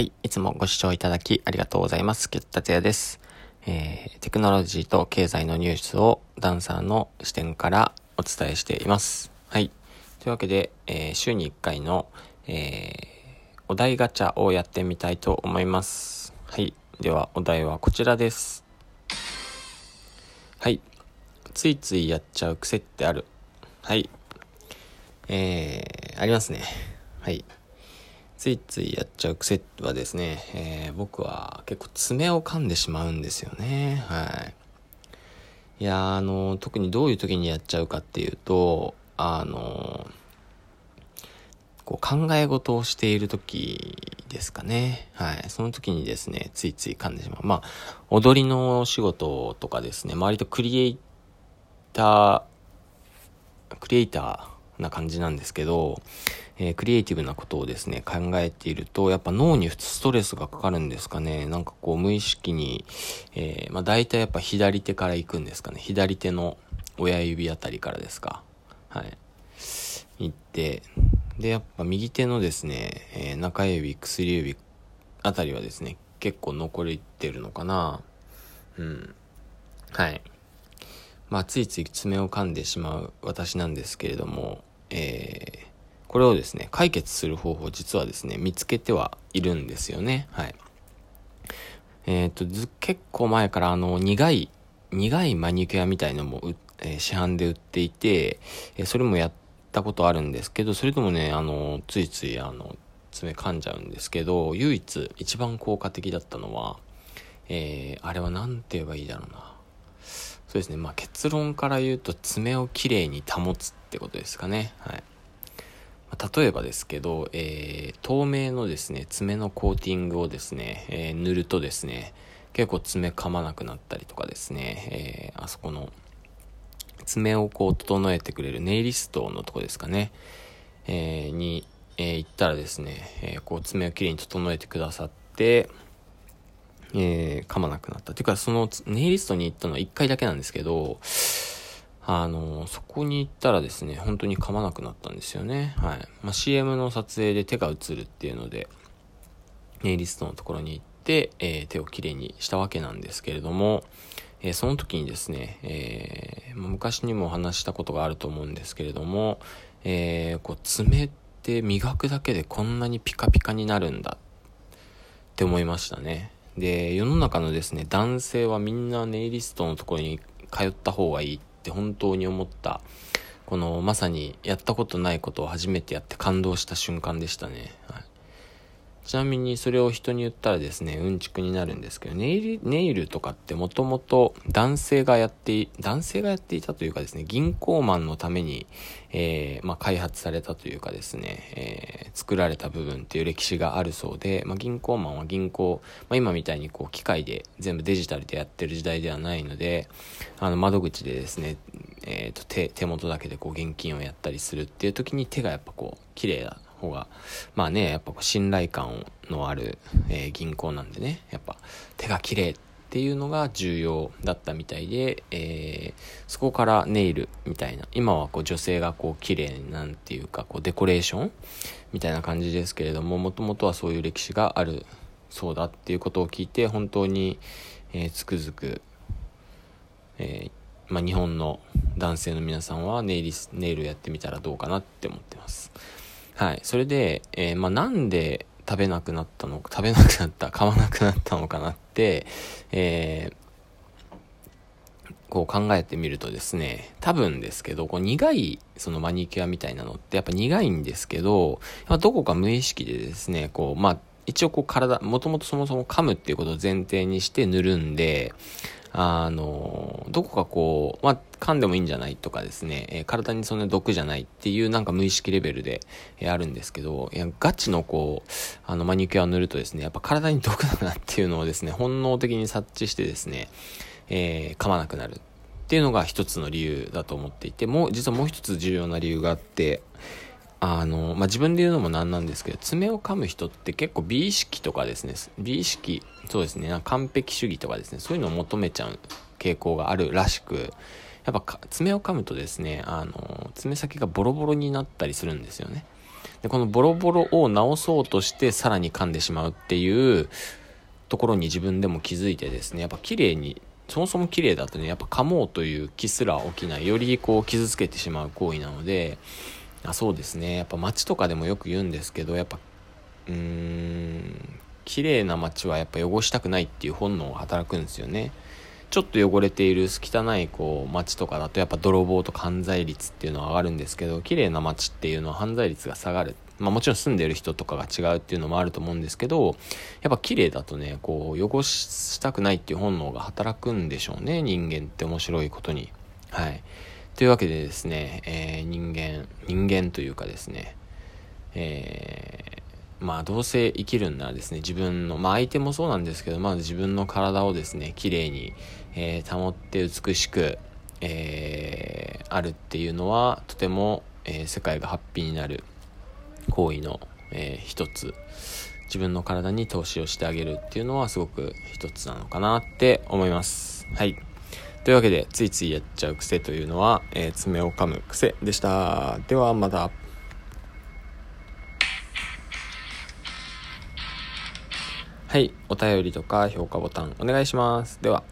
はい。いつもご視聴いただきありがとうございます。キュッタツヤです。えー、テクノロジーと経済のニュースをダンサーの視点からお伝えしています。はい。というわけで、えー週に1回の、えーお題ガチャをやってみたいと思います。はい。では、お題はこちらです。はい。ついついやっちゃう癖ってある。はい。えー、ありますね。はい。ついついやっちゃう癖はですね、えー僕は結構爪を噛んでしまうんですよね。はい。いやあの、特にどういう時にやっちゃうかっていうと、あの、こう考え事をしている時ですかね。はい。その時にですね、ついつい噛んでしまう。まあ、踊りの仕事とかですね、割とクリエイター、クリエイターな感じなんですけど、えークリエイティブなことをですね、考えていると、やっぱ脳にストレスがかかるんですかね。なんかこう無意識に、えーまあ大体やっぱ左手から行くんですかね。左手の親指あたりからですか。はい。行って、で、やっぱ右手のですね、えー中指、薬指あたりはですね、結構残りってるのかな。うん。はい。まあ、ついつい爪を噛んでしまう私なんですけれども、えーこれをですね、解決する方法、実はですね、見つけてはいるんですよね。はい。えっ、と、結構前からあの、苦い、苦いマニキュアみたいのも、えー市販で売っていて、えそれもやったことあるんですけど、それでもね、あの、ついついあの、爪噛んじゃうんですけど、唯一、一番効果的だったのは、えーあれは何て言えばいいだろうな。そうですね。まあ結論から言うと爪をきれいに保つってことですかね。はい。まあ例えばですけど、えー透明のですね、爪のコーティングをですね、えー塗るとですね、結構爪噛まなくなったりとかですね、えーあそこの爪をこう整えてくれるネイリストのとこですかね、えーに、えー行ったらですね、えーこう爪をきれいに整えてくださって、えー噛まなくなった。ていうか、そのネイリストに行ったのは1回だけなんですけど、あの、そこに行ったらですね、本当に噛まなくなったんですよね。はい。まあ、CM の撮影で手が映るっていうので、ネイリストのところに行って、えー手をきれいにしたわけなんですけれども、えーその時にですね、えー昔にも話ししたことがあると思うんですけれども、えーこう爪って磨くだけでこんなにピカピカになるんだって思いましたね。で、世の中のですね、男性はみんなネイリストのところに通った方がいいって本当に思った、このまさにやったことないことを初めてやって感動した瞬間でしたね。はいちなみにそれを人に言ったらですね、うんちくになるんですけど、ネイル、ネイルとかってもともと男性がやって、男性がやっていたというかですね、銀行マンのために、えーまあ、開発されたというかですね、えー作られた部分っていう歴史があるそうで、まあ、銀行マンは銀行、まあ、今みたいにこう機械で全部デジタルでやってる時代ではないので、あの窓口でですね、えーと手、手元だけでこう現金をやったりするっていう時に手がやっぱこう、綺麗な方が、まあね、やっぱ信頼感のある、えー銀行なんでね、やっぱ手が綺麗っていうのが重要だったみたいで、えーそこからネイルみたいな、今はこう女性がこう綺麗なんていうか、こうデコレーションみたいな感じですけれども、もともとはそういう歴史があるそうだっていうことを聞いて、本当に、えーつくづく、えーまあ、日本の男性の皆さんはネイリス、ネイルやってみたらどうかなって思ってます。はい。それで、えーまあ、なんで食べなくなったの、食べなくなった、買わなくなったのかなって、えーこう考えてみるとですね、多分ですけど、こう苦いそのマニキュアみたいなのってやっぱ苦いんですけど、やっぱどこか無意識でですね、こう、まあ、一応こう体、もともとそもそも噛むっていうことを前提にして塗るんで、あの、どこかこう、まあ、噛んでもいいんじゃないとかですね、えー体にそんな毒じゃないっていうなんか無意識レベルで、えーあるんですけど、いや、ガチのこう、あの、マニキュアを塗るとですね、やっぱ体に毒だなっていうのをですね、本能的に察知してですね、えー噛まなくなるっていうのが一つの理由だと思っていて、もう、実はもう一つ重要な理由があって、あの、まあ、自分で言うのもなんなんですけど、爪を噛む人って結構美意識とかですね、美意識、そうですね、完璧主義とかですね、そういうのを求めちゃう傾向があるらしく、やっぱ爪を噛むとですね、あの、爪先がボロボロになったりするんですよね。で、このボロボロを直そうとしてさらに噛んでしまうっていうところに自分でも気づいてですね、やっぱ綺麗に、そもそも綺麗だとね、やっぱ噛もうという気すら起きない、よりこう傷つけてしまう行為なので、あそうですね、やっぱ街とかでもよく言うんですけど、やっぱ、うーん、綺麗な街はやっぱ汚したくないっていう本能が働くんですよね。ちょっと汚れている汚いこう街とかだとやっぱ泥棒とか犯罪率っていうのは上がるんですけど綺麗な街っていうのは犯罪率が下がる。まあもちろん住んでる人とかが違うっていうのもあると思うんですけどやっぱ綺麗だとねこう汚したくないっていう本能が働くんでしょうね人間って面白いことに。はい。というわけでですね、えー、人間人間というかですねえーまあどうせ生きるんならですね、自分の、まあ相手もそうなんですけど、まず自分の体をですね、綺麗に、えー、保って美しく、え、あるっていうのは、とても、え、世界がハッピーになる行為の、えー、一つ。自分の体に投資をしてあげるっていうのはすごく一つなのかなって思います。はい。というわけで、ついついやっちゃう癖というのは、えー、爪を噛む癖でした。ではまた。はい、お便りとか評価ボタンお願いします。では。